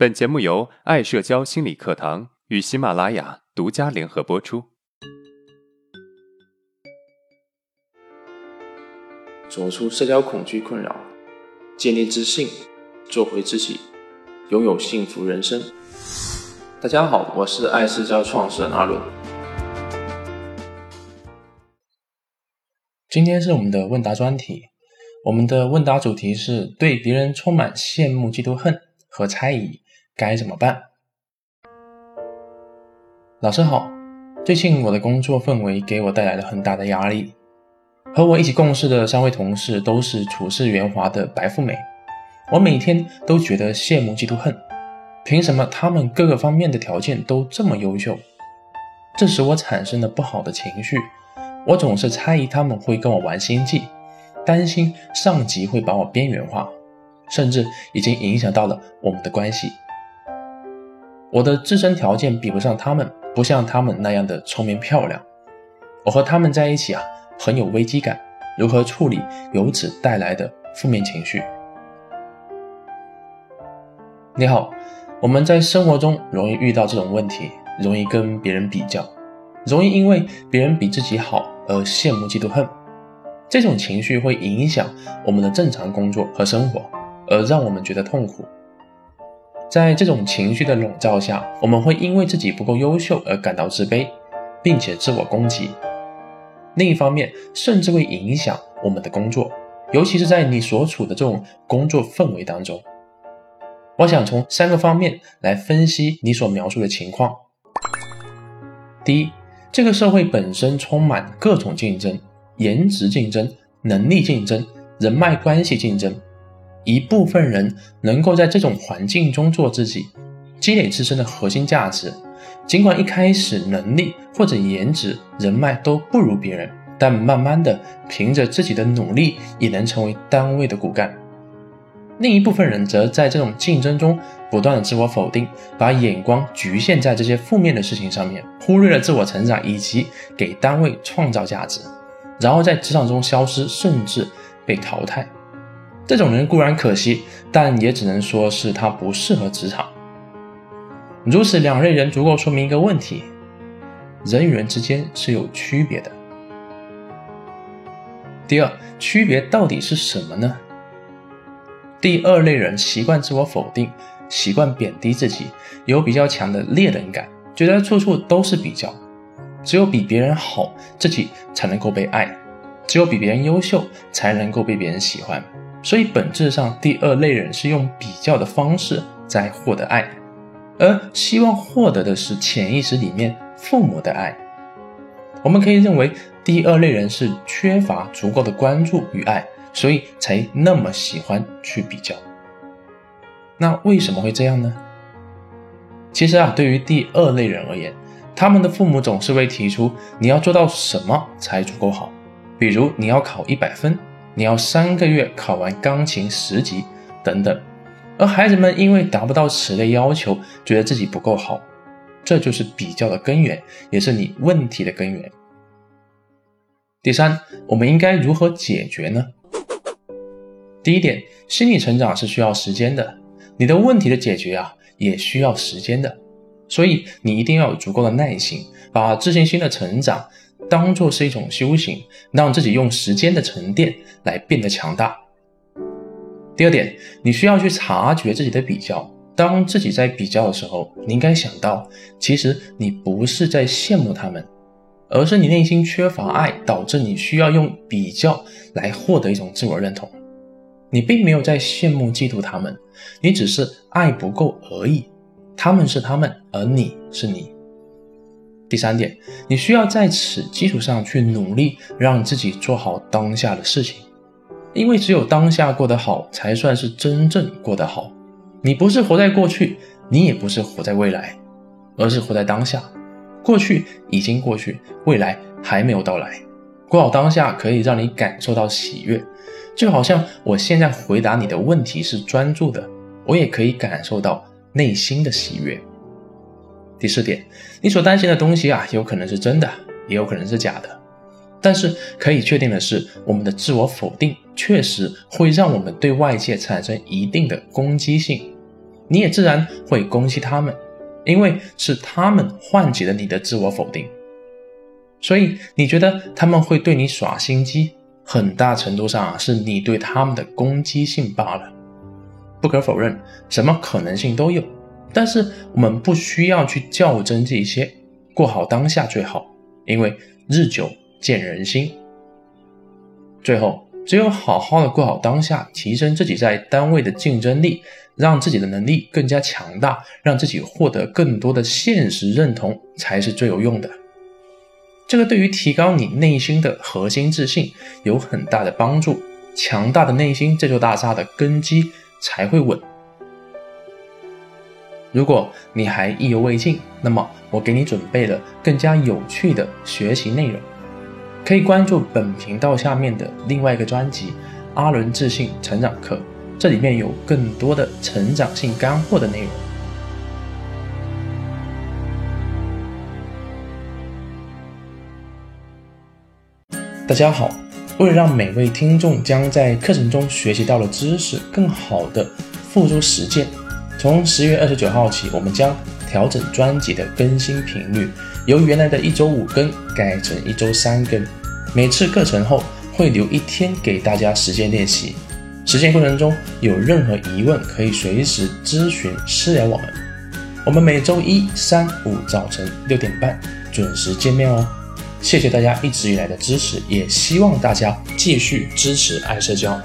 本节目由爱社交心理课堂与喜马拉雅独家联合播出。走出社交恐惧困扰，建立自信，做回自己，拥有幸福人生。大家好，我是爱社交创始人阿伦。今天是我们的问答专题，我们的问答主题是对别人充满羡慕、嫉妒、恨和猜疑，该怎么办？老师好，最近我的工作氛围给我带来了很大的压力，和我一起共事的三位同事都是处事圆滑的白富美，我每天都觉得羡慕、嫉妒、恨，凭什么他们各个方面的条件都这么优秀？这使我产生了不好的情绪。我总是猜疑他们会跟我玩心计，担心上级会把我边缘化，甚至已经影响到了我们的关系。我的自身条件比不上他们，不像他们那样的聪明漂亮。我和他们在一起啊，很有危机感。如何处理由此带来的负面情绪？你好，我们在生活中容易遇到这种问题，容易跟别人比较。容易因为别人比自己好而羡慕、嫉妒、恨，这种情绪会影响我们的正常工作和生活，而让我们觉得痛苦。在这种情绪的笼罩下，我们会因为自己不够优秀而感到自卑，并且自我攻击。另一方面，甚至会影响我们的工作，尤其是在你所处的这种工作氛围当中。我想从三个方面来分析你所描述的情况。第一。这个社会本身充满各种竞争，颜值竞争、能力竞争、人脉关系竞争。一部分人能够在这种环境中做自己，积累自身的核心价值。尽管一开始能力或者颜值、人脉都不如别人，但慢慢的凭着自己的努力，也能成为单位的骨干。另一部分人则在这种竞争中不断的自我否定，把眼光局限在这些负面的事情上面，忽略了自我成长以及给单位创造价值，然后在职场中消失，甚至被淘汰。这种人固然可惜，但也只能说是他不适合职场。如此两类人足够说明一个问题：人与人之间是有区别的。第二，区别到底是什么呢？第二类人习惯自我否定，习惯贬低自己，有比较强的猎人感，觉得处处都是比较，只有比别人好，自己才能够被爱；只有比别人优秀，才能够被别人喜欢。所以本质上，第二类人是用比较的方式在获得爱，而希望获得的是潜意识里面父母的爱。我们可以认为，第二类人是缺乏足够的关注与爱。所以才那么喜欢去比较。那为什么会这样呢？其实啊，对于第二类人而言，他们的父母总是会提出你要做到什么才足够好，比如你要考一百分，你要三个月考完钢琴十级等等。而孩子们因为达不到此类要求，觉得自己不够好，这就是比较的根源，也是你问题的根源。第三，我们应该如何解决呢？第一点，心理成长是需要时间的，你的问题的解决啊，也需要时间的，所以你一定要有足够的耐心，把自信心的成长当做是一种修行，让自己用时间的沉淀来变得强大。第二点，你需要去察觉自己的比较，当自己在比较的时候，你应该想到，其实你不是在羡慕他们，而是你内心缺乏爱，导致你需要用比较来获得一种自我认同。你并没有在羡慕、嫉妒他们，你只是爱不够而已。他们是他们，而你是你。第三点，你需要在此基础上去努力，让自己做好当下的事情，因为只有当下过得好，才算是真正过得好。你不是活在过去，你也不是活在未来，而是活在当下。过去已经过去，未来还没有到来。过好当下，可以让你感受到喜悦。就好像我现在回答你的问题是专注的，我也可以感受到内心的喜悦。第四点，你所担心的东西啊，有可能是真的，也有可能是假的。但是可以确定的是，我们的自我否定确实会让我们对外界产生一定的攻击性。你也自然会攻击他们，因为是他们唤起了你的自我否定。所以你觉得他们会对你耍心机，很大程度上啊是你对他们的攻击性罢了。不可否认，什么可能性都有，但是我们不需要去较真这些，过好当下最好，因为日久见人心。最后，只有好好的过好当下，提升自己在单位的竞争力，让自己的能力更加强大，让自己获得更多的现实认同，才是最有用的。这个对于提高你内心的核心自信有很大的帮助。强大的内心，这座大厦的根基。才会稳。如果你还意犹未尽，那么我给你准备了更加有趣的学习内容，可以关注本频道下面的另外一个专辑《阿伦自信成长课》，这里面有更多的成长性干货的内容。大家好。为了让每位听众将在课程中学习到的知识更好的付诸实践，从十月二十九号起，我们将调整专辑的更新频率，由原来的一周五更改成一周三更。每次课程后会留一天给大家实践练习。实践过程中有任何疑问，可以随时咨询私聊我们。我们每周一、三、五早晨六点半准时见面哦。谢谢大家一直以来的支持，也希望大家继续支持爱社交。